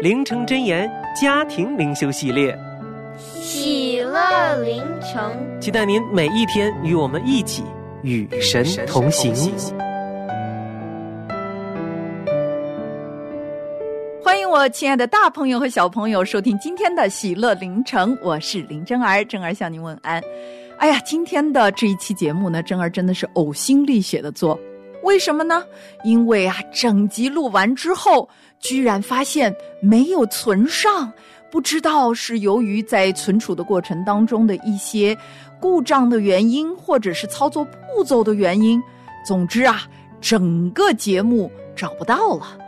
灵城真言家庭灵修系列，喜乐灵城，期待您每一天与我们一起与神同行。欢迎我亲爱的大朋友和小朋友收听今天的喜乐灵城，我是林真儿，真儿向您问安。哎呀，今天的这一期节目呢，真儿真的是呕心沥血的做，为什么呢？因为啊，整集录完之后。居然发现没有存上，不知道是由于在存储的过程当中的一些故障的原因，或者是操作步骤的原因。总之啊，整个节目找不到了。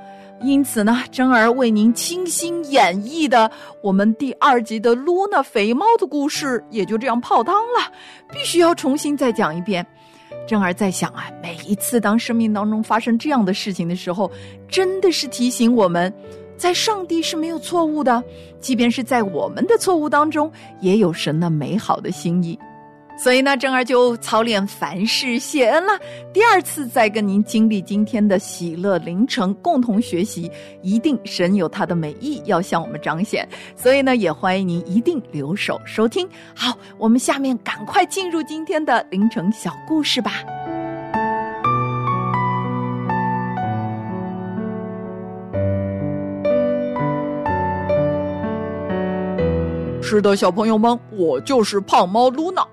因此呢，真儿为您倾心演绎的我们第二集的露娜肥猫的故事，也就这样泡汤了，必须要重新再讲一遍。正儿在想啊，每一次当生命当中发生这样的事情的时候，真的是提醒我们，在上帝是没有错误的，即便是在我们的错误当中，也有神那美好的心意。所以呢，正儿就操练凡事谢恩了。第二次再跟您经历今天的喜乐凌晨，共同学习，一定神有他的美意要向我们彰显。所以呢，也欢迎您一定留守收听。好，我们下面赶快进入今天的凌晨小故事吧。是的，小朋友们，我就是胖猫露娜。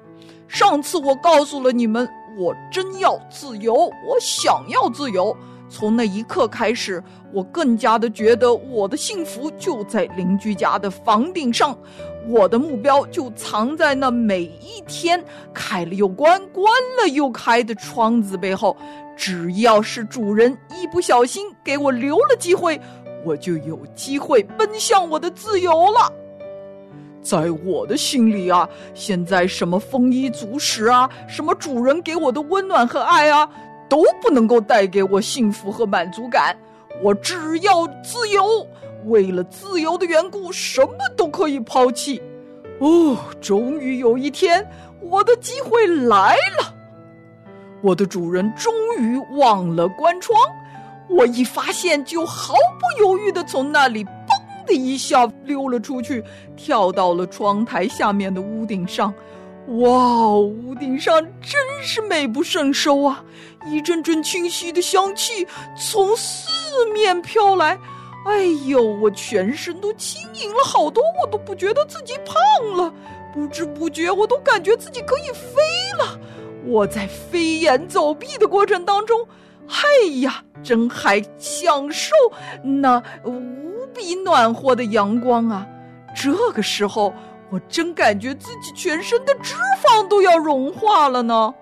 上次我告诉了你们，我真要自由，我想要自由。从那一刻开始，我更加的觉得我的幸福就在邻居家的房顶上，我的目标就藏在那每一天开了又关、关了又开的窗子背后。只要是主人一不小心给我留了机会，我就有机会奔向我的自由了。在我的心里啊，现在什么丰衣足食啊，什么主人给我的温暖和爱啊，都不能够带给我幸福和满足感。我只要自由，为了自由的缘故，什么都可以抛弃。哦，终于有一天，我的机会来了。我的主人终于忘了关窗，我一发现就毫不犹豫的从那里。的一下溜了出去，跳到了窗台下面的屋顶上。哇，屋顶上真是美不胜收啊！一阵阵清晰的香气从四面飘来。哎呦，我全身都轻盈了好多，我都不觉得自己胖了。不知不觉，我都感觉自己可以飞了。我在飞檐走壁的过程当中，哎呀，真还享受那。比暖和的阳光啊！这个时候，我真感觉自己全身的脂肪都要融化了呢。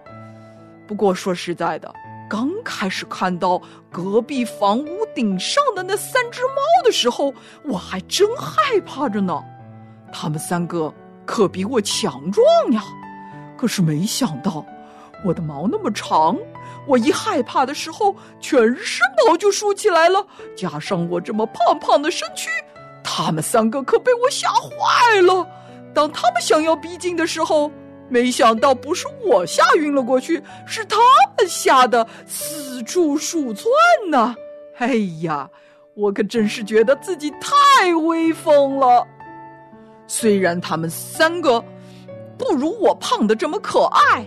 不过说实在的，刚开始看到隔壁房屋顶上的那三只猫的时候，我还真害怕着呢。它们三个可比我强壮呀。可是没想到，我的毛那么长。我一害怕的时候，全身毛就竖起来了，加上我这么胖胖的身躯，他们三个可被我吓坏了。当他们想要逼近的时候，没想到不是我吓晕了过去，是他们吓得四处鼠窜呢。哎呀，我可真是觉得自己太威风了。虽然他们三个不如我胖的这么可爱。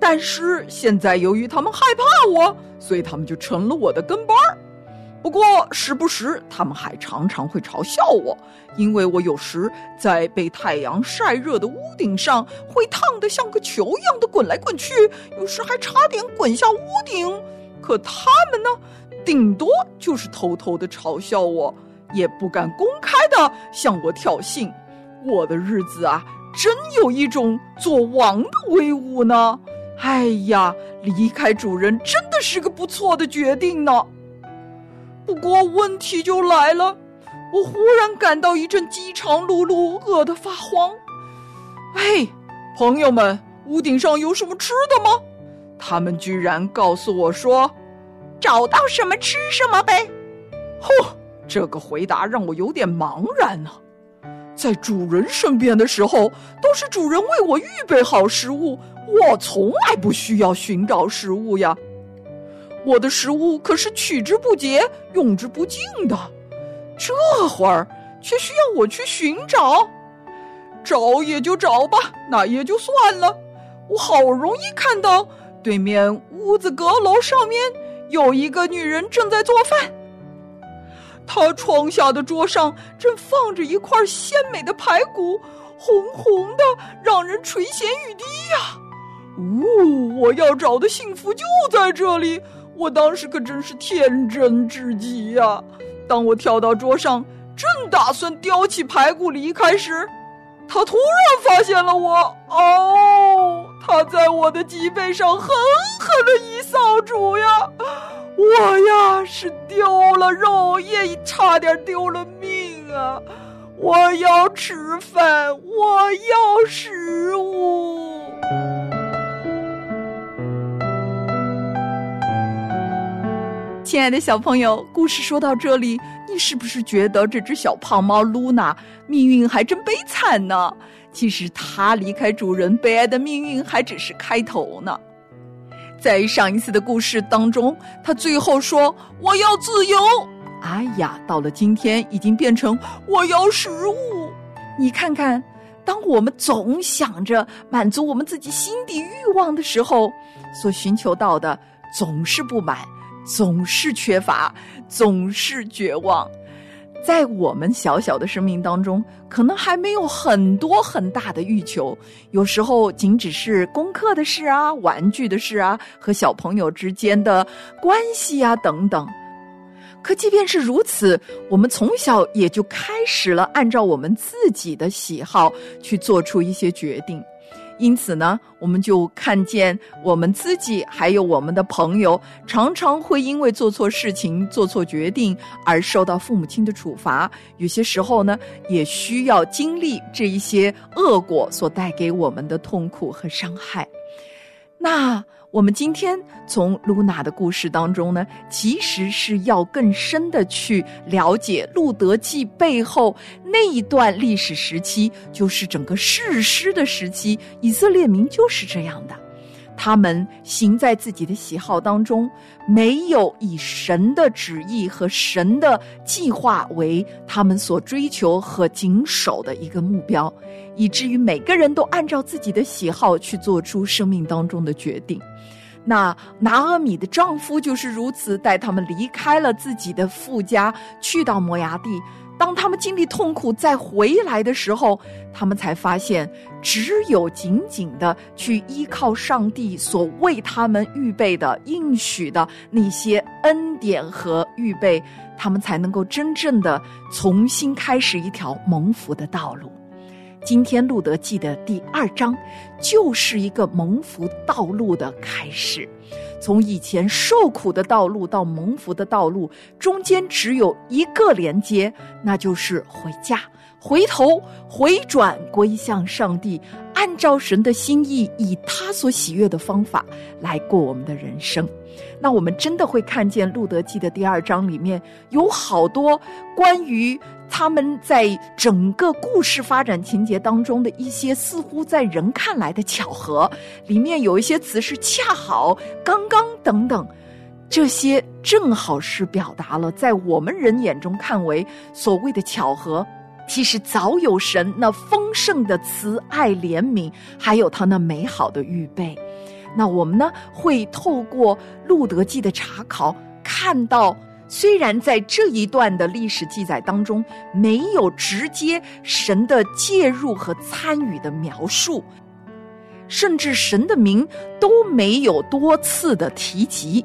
但是现在，由于他们害怕我，所以他们就成了我的跟班儿。不过时不时他们还常常会嘲笑我，因为我有时在被太阳晒热的屋顶上会烫得像个球一样的滚来滚去，有时还差点滚下屋顶。可他们呢，顶多就是偷偷的嘲笑我，也不敢公开的向我挑衅。我的日子啊，真有一种做王的威武呢！哎呀，离开主人真的是个不错的决定呢。不过问题就来了，我忽然感到一阵饥肠辘辘，饿得发慌。哎，朋友们，屋顶上有什么吃的吗？他们居然告诉我说：“找到什么吃什么呗。”嚯，这个回答让我有点茫然呢。在主人身边的时候，都是主人为我预备好食物，我从来不需要寻找食物呀。我的食物可是取之不竭、用之不尽的，这会儿却需要我去寻找，找也就找吧，那也就算了。我好容易看到对面屋子阁楼上面有一个女人正在做饭，他窗下的桌上正放着一块鲜美的排骨，红红的，让人垂涎欲滴呀！呜，我要找的幸福就在这里。我当时可真是天真至极呀！当我跳到桌上，正打算叼起排骨离开时，他突然发现了我。哦，他在我的脊背上狠狠的一扫帚呀！我呀是丢了肉，也差点丢了命啊！我要吃饭，我要食物。亲爱的小朋友，故事说到这里，你是不是觉得这只小胖猫露娜命运还真悲惨呢？其实它离开主人，悲哀的命运还只是开头呢。在上一次的故事当中，他最后说：“我要自由。”哎呀，到了今天，已经变成“我要食物”。你看看，当我们总想着满足我们自己心底欲望的时候，所寻求到的总是不满。总是缺乏，总是绝望，在我们小小的生命当中，可能还没有很多很大的欲求，有时候仅只是功课的事啊、玩具的事啊、和小朋友之间的关系啊等等。可即便是如此，我们从小也就开始了按照我们自己的喜好去做出一些决定。因此呢，我们就看见我们自己还有我们的朋友，常常会因为做错事情、做错决定而受到父母亲的处罚。有些时候呢，也需要经历这一些恶果所带给我们的痛苦和伤害。那。我们今天从露娜的故事当中呢，其实是要更深的去了解《路德记》背后那一段历史时期，就是整个世师的时期。以色列民就是这样的，他们行在自己的喜好当中，没有以神的旨意和神的计划为他们所追求和谨守的一个目标，以至于每个人都按照自己的喜好去做出生命当中的决定。那拿阿米的丈夫就是如此，带他们离开了自己的父家，去到摩崖地。当他们经历痛苦再回来的时候，他们才发现，只有紧紧的去依靠上帝所为他们预备的应许的那些恩典和预备，他们才能够真正的重新开始一条蒙福的道路。今天《路德记》的第二章，就是一个蒙福道路的开始。从以前受苦的道路到蒙福的道路，中间只有一个连接，那就是回家。回头回转归向上帝，按照神的心意，以他所喜悦的方法来过我们的人生。那我们真的会看见《路德记》的第二章里面有好多关于他们在整个故事发展情节当中的一些似乎在人看来的巧合。里面有一些词是恰好、刚刚等等，这些正好是表达了在我们人眼中看为所谓的巧合。其实早有神那丰盛的慈爱怜悯，还有他那美好的预备。那我们呢，会透过《路德记》的查考，看到虽然在这一段的历史记载当中没有直接神的介入和参与的描述，甚至神的名都没有多次的提及，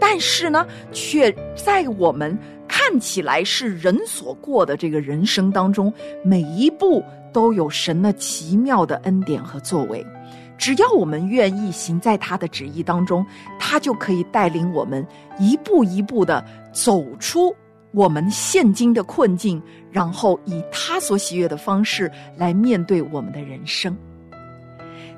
但是呢，却在我们看起来是人所过的这个人生当中，每一步都有神的奇妙的恩典和作为。只要我们愿意行在他的旨意当中，他就可以带领我们一步一步的走出我们现今的困境，然后以他所喜悦的方式来面对我们的人生。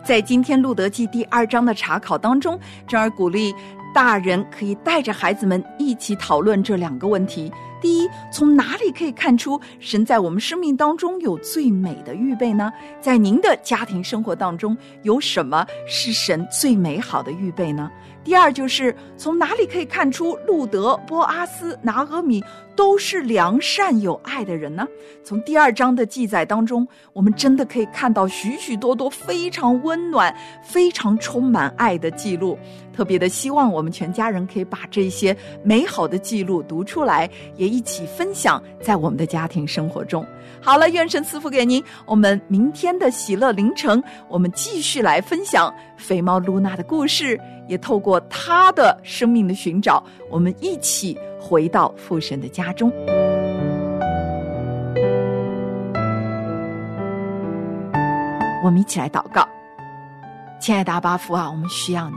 在今天《路德记》第二章的查考当中，珍儿鼓励大人可以带着孩子们一起讨论这两个问题。第一，从哪里可以看出神在我们生命当中有最美的预备呢？在您的家庭生活当中，有什么是神最美好的预备呢？第二，就是从哪里可以看出路德、波阿斯、拿俄米都是良善有爱的人呢？从第二章的记载当中，我们真的可以看到许许多多非常温暖、非常充满爱的记录。特别的希望我们全家人可以把这些美好的记录读出来，也一起分享在我们的家庭生活中。好了，愿神赐福给您。我们明天的喜乐凌晨，我们继续来分享肥猫露娜的故事，也透过他的生命的寻找，我们一起回到父神的家中。我们一起来祷告，亲爱的阿巴父啊，我们需要你。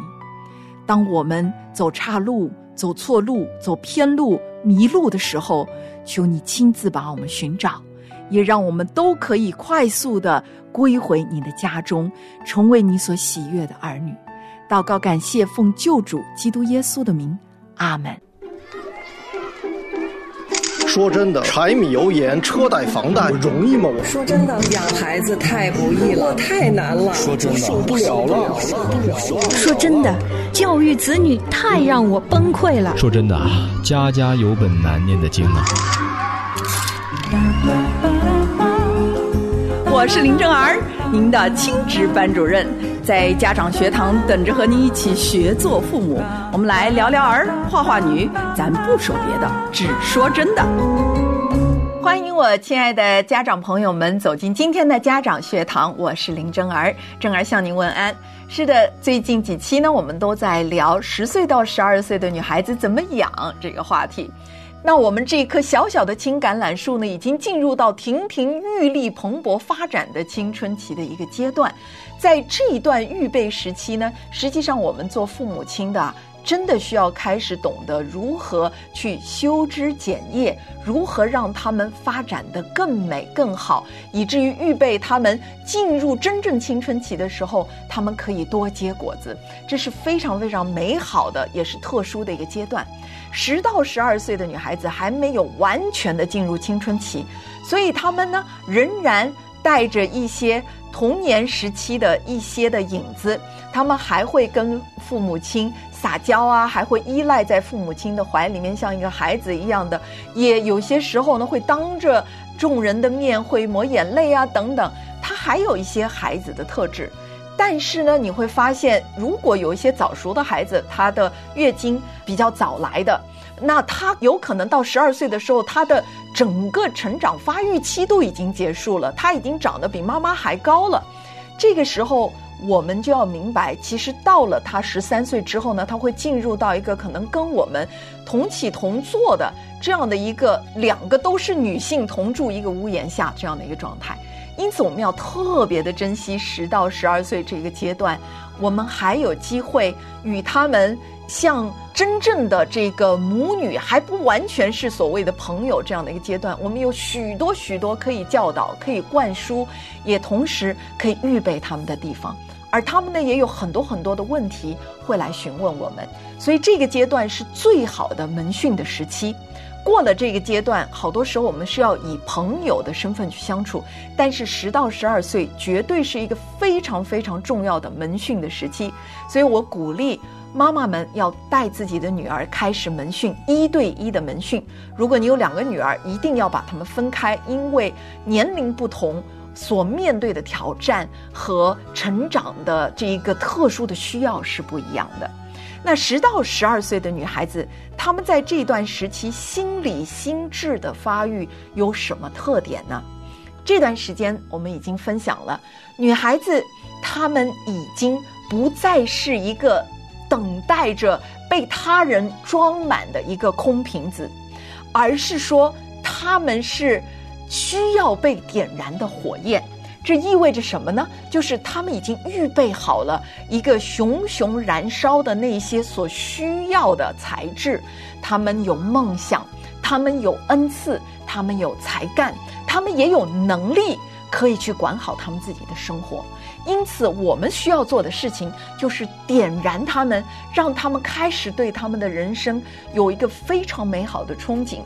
当我们走岔路、走错路、走偏路、迷路的时候，求你亲自把我们寻找，也让我们都可以快速的归回你的家中，成为你所喜悦的儿女。祷告，感谢奉救主基督耶稣的名，阿门。说真的，柴米油盐、车贷、房贷容易吗？我说真的，养孩子太不易了，太难了。说真的，受不了了。说真的，教育子女太让我崩溃了。说真的啊，家家有本难念的经啊。我是林正儿，您的亲职班主任，在家长学堂等着和您一起学做父母。我们来聊聊儿，画画女，咱不说别的，只说真的。欢迎我亲爱的家长朋友们走进今天的家长学堂，我是林正儿，正儿向您问安。是的，最近几期呢，我们都在聊十岁到十二岁的女孩子怎么养这个话题。那我们这棵小小的青橄榄树呢，已经进入到亭亭玉立、蓬勃发展的青春期的一个阶段。在这一段预备时期呢，实际上我们做父母亲的，真的需要开始懂得如何去修枝剪叶，如何让他们发展的更美更好，以至于预备他们进入真正青春期的时候，他们可以多结果子。这是非常非常美好的，也是特殊的一个阶段。十到十二岁的女孩子还没有完全的进入青春期，所以她们呢仍然带着一些童年时期的一些的影子，她们还会跟父母亲撒娇啊，还会依赖在父母亲的怀里面，像一个孩子一样的，也有些时候呢会当着众人的面会抹眼泪啊等等，他还有一些孩子的特质。但是呢，你会发现，如果有一些早熟的孩子，他的月经比较早来的，那他有可能到十二岁的时候，他的整个成长发育期都已经结束了，他已经长得比妈妈还高了。这个时候，我们就要明白，其实到了他十三岁之后呢，他会进入到一个可能跟我们同起同坐的这样的一个两个都是女性同住一个屋檐下这样的一个状态。因此，我们要特别的珍惜十到十二岁这个阶段，我们还有机会与他们像真正的这个母女，还不完全是所谓的朋友这样的一个阶段。我们有许多许多可以教导、可以灌输，也同时可以预备他们的地方。而他们呢，也有很多很多的问题会来询问我们，所以这个阶段是最好的门训的时期。过了这个阶段，好多时候我们是要以朋友的身份去相处，但是十到十二岁绝对是一个非常非常重要的门训的时期，所以我鼓励妈妈们要带自己的女儿开始门训，一对一的门训。如果你有两个女儿，一定要把她们分开，因为年龄不同，所面对的挑战和成长的这一个特殊的需要是不一样的。那十到十二岁的女孩子，她们在这段时期心理心智的发育有什么特点呢？这段时间我们已经分享了，女孩子她们已经不再是一个等待着被他人装满的一个空瓶子，而是说她们是需要被点燃的火焰。这意味着什么呢？就是他们已经预备好了一个熊熊燃烧的那些所需要的材质。他们有梦想，他们有恩赐，他们有才干，他们也有能力可以去管好他们自己的生活。因此，我们需要做的事情就是点燃他们，让他们开始对他们的人生有一个非常美好的憧憬。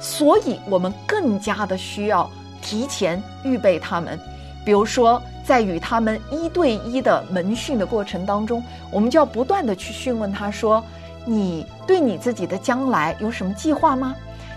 所以，我们更加的需要提前预备他们。比如说，在与他们一对一的门训的过程当中，我们就要不断的去询问他说：“你对你自己的将来有什么计划吗？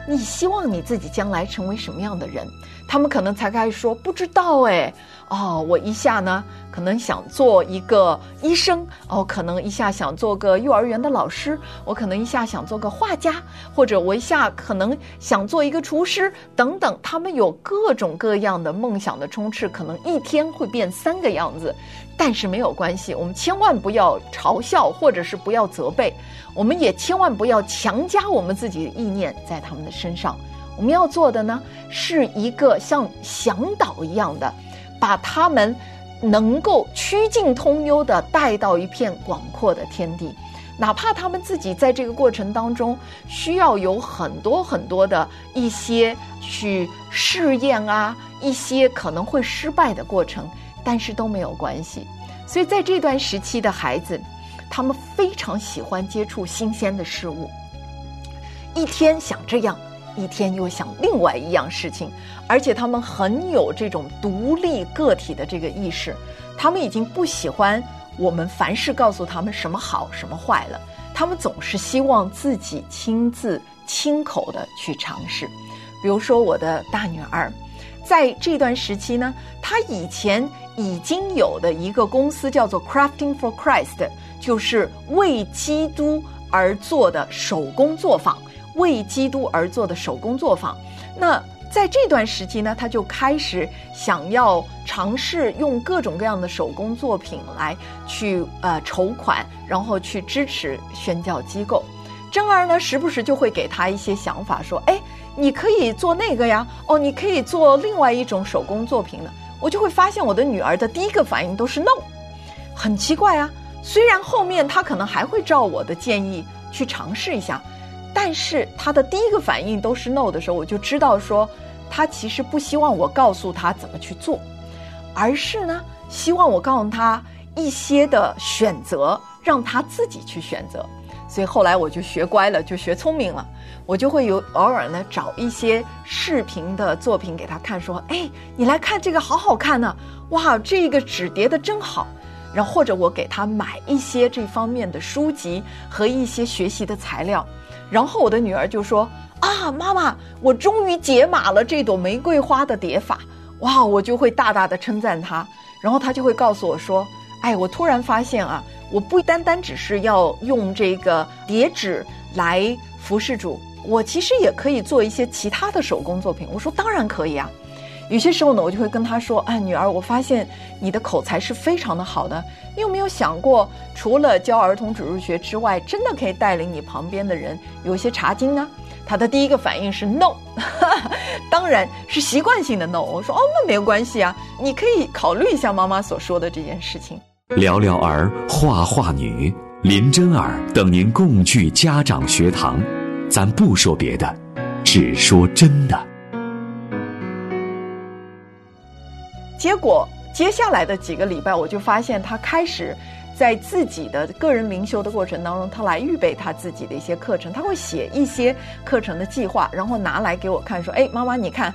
你希望你自己将来成为什么样的人？”他们可能才开始说：“不知道哎。”哦，我一下呢，可能想做一个医生；哦，可能一下想做个幼儿园的老师；我可能一下想做个画家，或者我一下可能想做一个厨师等等。他们有各种各样的梦想的充斥，可能一天会变三个样子，但是没有关系，我们千万不要嘲笑，或者是不要责备，我们也千万不要强加我们自己的意念在他们的身上。我们要做的呢，是一个像向导一样的。把他们能够曲径通幽的带到一片广阔的天地，哪怕他们自己在这个过程当中需要有很多很多的一些去试验啊，一些可能会失败的过程，但是都没有关系。所以在这段时期的孩子，他们非常喜欢接触新鲜的事物，一天想这样。一天又想另外一样事情，而且他们很有这种独立个体的这个意识，他们已经不喜欢我们凡事告诉他们什么好什么坏了，他们总是希望自己亲自亲口的去尝试。比如说我的大女儿，在这段时期呢，他以前已经有的一个公司叫做 Crafting for Christ，就是为基督而做的手工作坊。为基督而做的手工作坊，那在这段时期呢，他就开始想要尝试用各种各样的手工作品来去呃筹款，然后去支持宣教机构。珍儿呢，时不时就会给他一些想法，说：“哎，你可以做那个呀，哦，你可以做另外一种手工作品呢。”我就会发现我的女儿的第一个反应都是 “no”，很奇怪啊。虽然后面她可能还会照我的建议去尝试一下。但是他的第一个反应都是 no 的时候，我就知道说，他其实不希望我告诉他怎么去做，而是呢，希望我告诉他一些的选择，让他自己去选择。所以后来我就学乖了，就学聪明了，我就会有偶尔呢找一些视频的作品给他看，说，哎，你来看这个好好看呢，哇，这个纸叠的真好。然后或者我给他买一些这方面的书籍和一些学习的材料。然后我的女儿就说：“啊，妈妈，我终于解码了这朵玫瑰花的叠法，哇！”我就会大大的称赞她。然后她就会告诉我说：“哎，我突然发现啊，我不单单只是要用这个叠纸来服侍主，我其实也可以做一些其他的手工作品。”我说：“当然可以啊。”有些时候呢，我就会跟她说：“哎，女儿，我发现你的口才是非常的好的。你有没有想过，除了教儿童主日学之外，真的可以带领你旁边的人有一些查经呢？”她的第一个反应是 “no”，当然是习惯性的 “no”。我说：“哦，那没有关系啊，你可以考虑一下妈妈所说的这件事情。”聊聊儿画画女林真儿等您共聚家长学堂，咱不说别的，只说真的。结果接下来的几个礼拜，我就发现他开始在自己的个人灵修的过程当中，他来预备他自己的一些课程。他会写一些课程的计划，然后拿来给我看，说：“哎，妈妈，你看，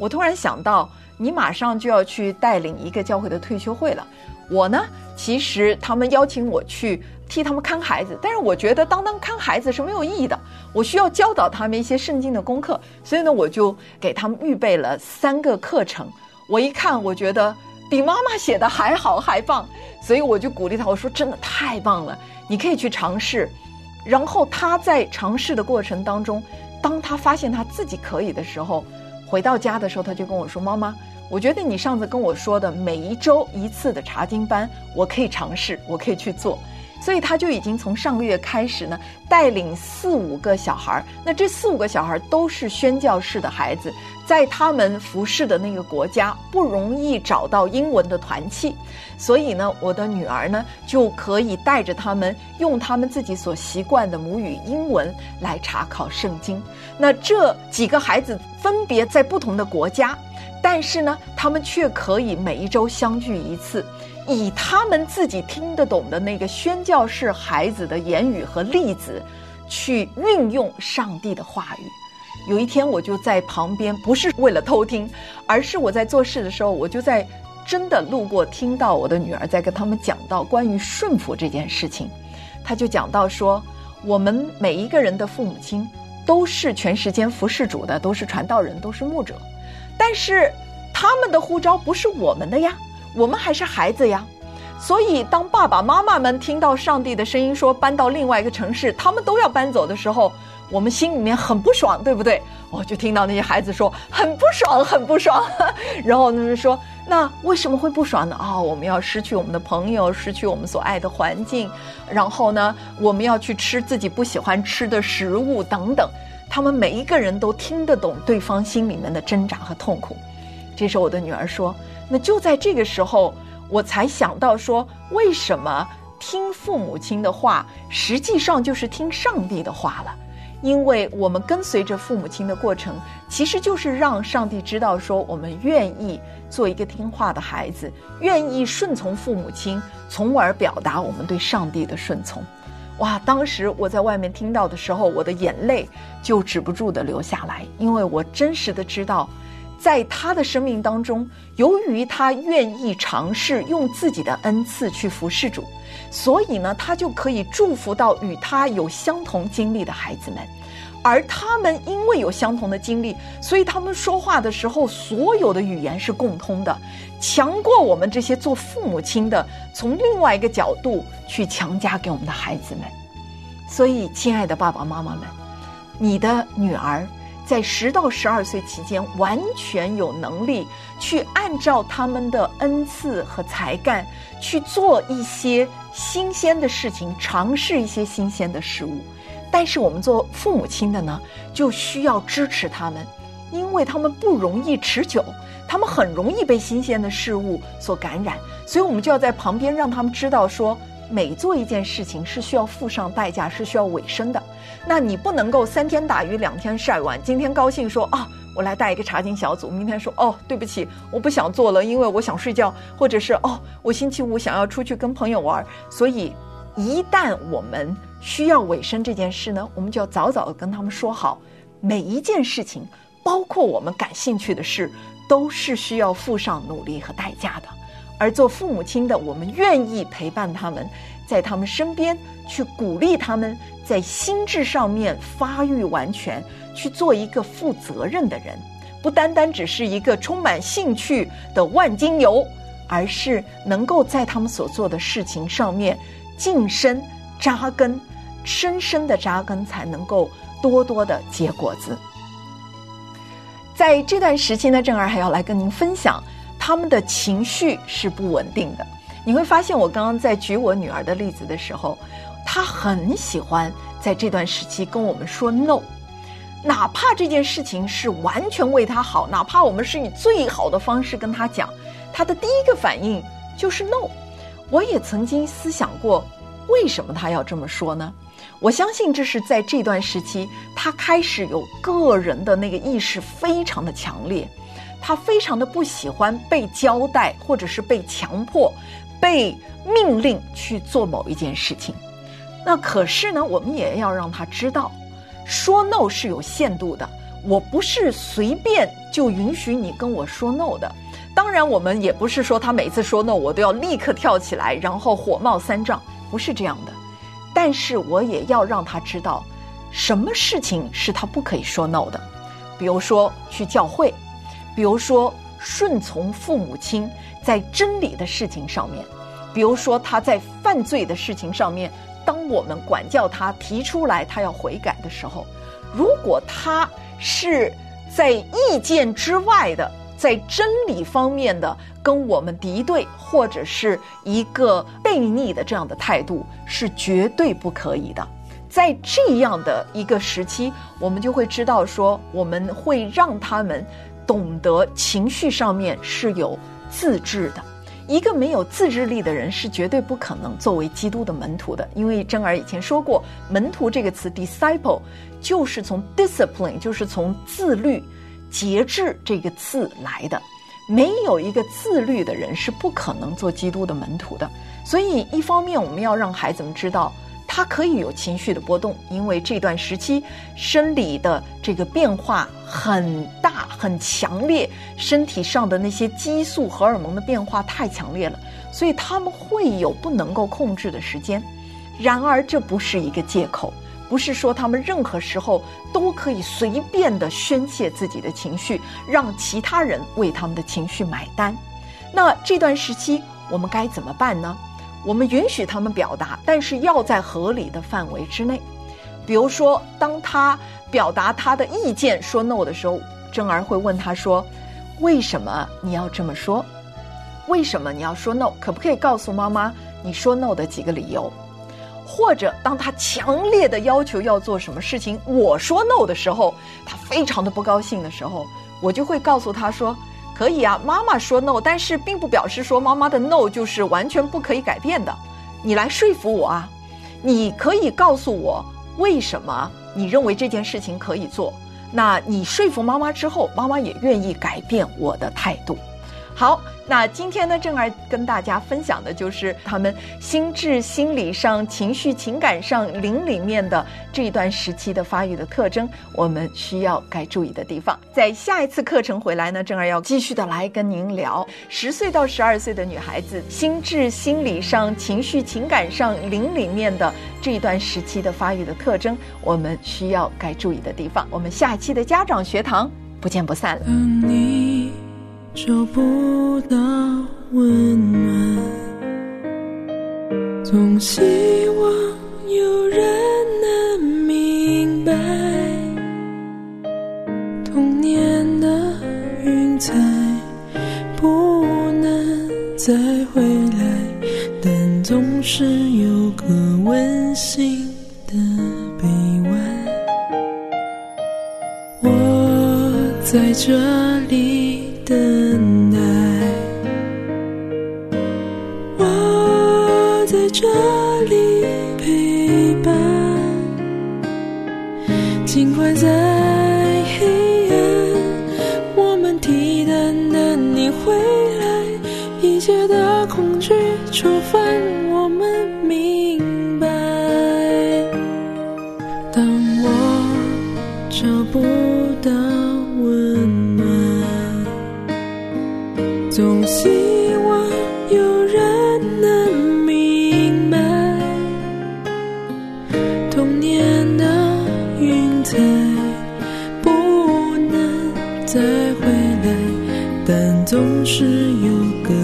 我突然想到，你马上就要去带领一个教会的退休会了。我呢，其实他们邀请我去替他们看孩子，但是我觉得当当看孩子是没有意义的。我需要教导他们一些圣经的功课，所以呢，我就给他们预备了三个课程。”我一看，我觉得比妈妈写的还好还棒，所以我就鼓励他，我说：“真的太棒了！你可以去尝试。然后他在尝试的过程当中，当他发现他自己可以的时候，回到家的时候，他就跟我说：“妈妈，我觉得你上次跟我说的每一周一次的查经班，我可以尝试，我可以去做。”所以他就已经从上个月开始呢，带领四五个小孩儿。那这四五个小孩儿都是宣教士的孩子，在他们服侍的那个国家不容易找到英文的团契，所以呢，我的女儿呢就可以带着他们用他们自己所习惯的母语英文来查考圣经。那这几个孩子分别在不同的国家，但是呢，他们却可以每一周相聚一次。以他们自己听得懂的那个宣教士孩子的言语和例子，去运用上帝的话语。有一天，我就在旁边，不是为了偷听，而是我在做事的时候，我就在真的路过，听到我的女儿在跟他们讲到关于顺服这件事情。他就讲到说，我们每一个人的父母亲都是全时间服侍主的，都是传道人，都是牧者，但是他们的护照不是我们的呀。我们还是孩子呀，所以当爸爸妈妈们听到上帝的声音说搬到另外一个城市，他们都要搬走的时候，我们心里面很不爽，对不对？我就听到那些孩子说很不爽，很不爽。然后他们说：“那为什么会不爽呢？啊，我们要失去我们的朋友，失去我们所爱的环境，然后呢，我们要去吃自己不喜欢吃的食物等等。”他们每一个人都听得懂对方心里面的挣扎和痛苦。这时候我的女儿说。那就在这个时候，我才想到说，为什么听父母亲的话，实际上就是听上帝的话了？因为我们跟随着父母亲的过程，其实就是让上帝知道说，我们愿意做一个听话的孩子，愿意顺从父母亲，从而表达我们对上帝的顺从。哇！当时我在外面听到的时候，我的眼泪就止不住的流下来，因为我真实的知道。在他的生命当中，由于他愿意尝试用自己的恩赐去服侍主，所以呢，他就可以祝福到与他有相同经历的孩子们，而他们因为有相同的经历，所以他们说话的时候，所有的语言是共通的，强过我们这些做父母亲的从另外一个角度去强加给我们的孩子们。所以，亲爱的爸爸妈妈们，你的女儿。在十到十二岁期间，完全有能力去按照他们的恩赐和才干去做一些新鲜的事情，尝试一些新鲜的事物。但是我们做父母亲的呢，就需要支持他们，因为他们不容易持久，他们很容易被新鲜的事物所感染，所以我们就要在旁边让他们知道说。每做一件事情是需要付上代价，是需要尾声的。那你不能够三天打鱼两天晒网。今天高兴说啊，我来带一个查经小组；明天说哦，对不起，我不想做了，因为我想睡觉，或者是哦，我星期五想要出去跟朋友玩。所以，一旦我们需要尾声这件事呢，我们就要早早的跟他们说好，每一件事情，包括我们感兴趣的事，都是需要付上努力和代价的。而做父母亲的，我们愿意陪伴他们，在他们身边去鼓励他们，在心智上面发育完全，去做一个负责任的人，不单单只是一个充满兴趣的万金油，而是能够在他们所做的事情上面晋升、扎根，深深的扎根，才能够多多的结果子。在这段时期呢，正儿还要来跟您分享。他们的情绪是不稳定的，你会发现，我刚刚在举我女儿的例子的时候，她很喜欢在这段时期跟我们说 “no”，哪怕这件事情是完全为她好，哪怕我们是以最好的方式跟她讲，她的第一个反应就是 “no”。我也曾经思想过，为什么他要这么说呢？我相信这是在这段时期，他开始有个人的那个意识非常的强烈。他非常的不喜欢被交代，或者是被强迫、被命令去做某一件事情。那可是呢，我们也要让他知道，说 no 是有限度的。我不是随便就允许你跟我说 no 的。当然，我们也不是说他每次说 no 我都要立刻跳起来，然后火冒三丈，不是这样的。但是我也要让他知道，什么事情是他不可以说 no 的。比如说去教会。比如说，顺从父母亲在真理的事情上面；比如说他在犯罪的事情上面当我们管教他、提出来他要悔改的时候，如果他是在意见之外的，在真理方面的跟我们敌对，或者是一个悖逆的这样的态度，是绝对不可以的。在这样的一个时期，我们就会知道说，我们会让他们懂得情绪上面是有自制的。一个没有自制力的人是绝对不可能作为基督的门徒的，因为珍儿以前说过，门徒这个词 disciple 就是从 discipline，就是从自律、节制这个字来的。没有一个自律的人是不可能做基督的门徒的。所以，一方面我们要让孩子们知道。他可以有情绪的波动，因为这段时期生理的这个变化很大、很强烈，身体上的那些激素、荷尔蒙的变化太强烈了，所以他们会有不能够控制的时间。然而，这不是一个借口，不是说他们任何时候都可以随便的宣泄自己的情绪，让其他人为他们的情绪买单。那这段时期我们该怎么办呢？我们允许他们表达，但是要在合理的范围之内。比如说，当他表达他的意见说 no 的时候，珍儿会问他说：“为什么你要这么说？为什么你要说 no？可不可以告诉妈妈你说 no 的几个理由？”或者当他强烈的要求要做什么事情，我说 no 的时候，他非常的不高兴的时候，我就会告诉他说。可以啊，妈妈说 no，但是并不表示说妈妈的 no 就是完全不可以改变的。你来说服我啊，你可以告诉我为什么你认为这件事情可以做。那你说服妈妈之后，妈妈也愿意改变我的态度。好。那今天呢，正儿跟大家分享的就是他们心智、心理上、情绪、情感上灵里面的这一段时期的发育的特征，我们需要该注意的地方。在下一次课程回来呢，正儿要继续的来跟您聊十岁到十二岁的女孩子心智、心理上、情绪、情感上灵里面的这一段时期的发育的特征，我们需要该注意的地方。我们下期的家长学堂不见不散了。找不到温暖，总希望有人能明白。童年的云彩不能再回来，但总是有个温馨的臂弯。我在这总是有个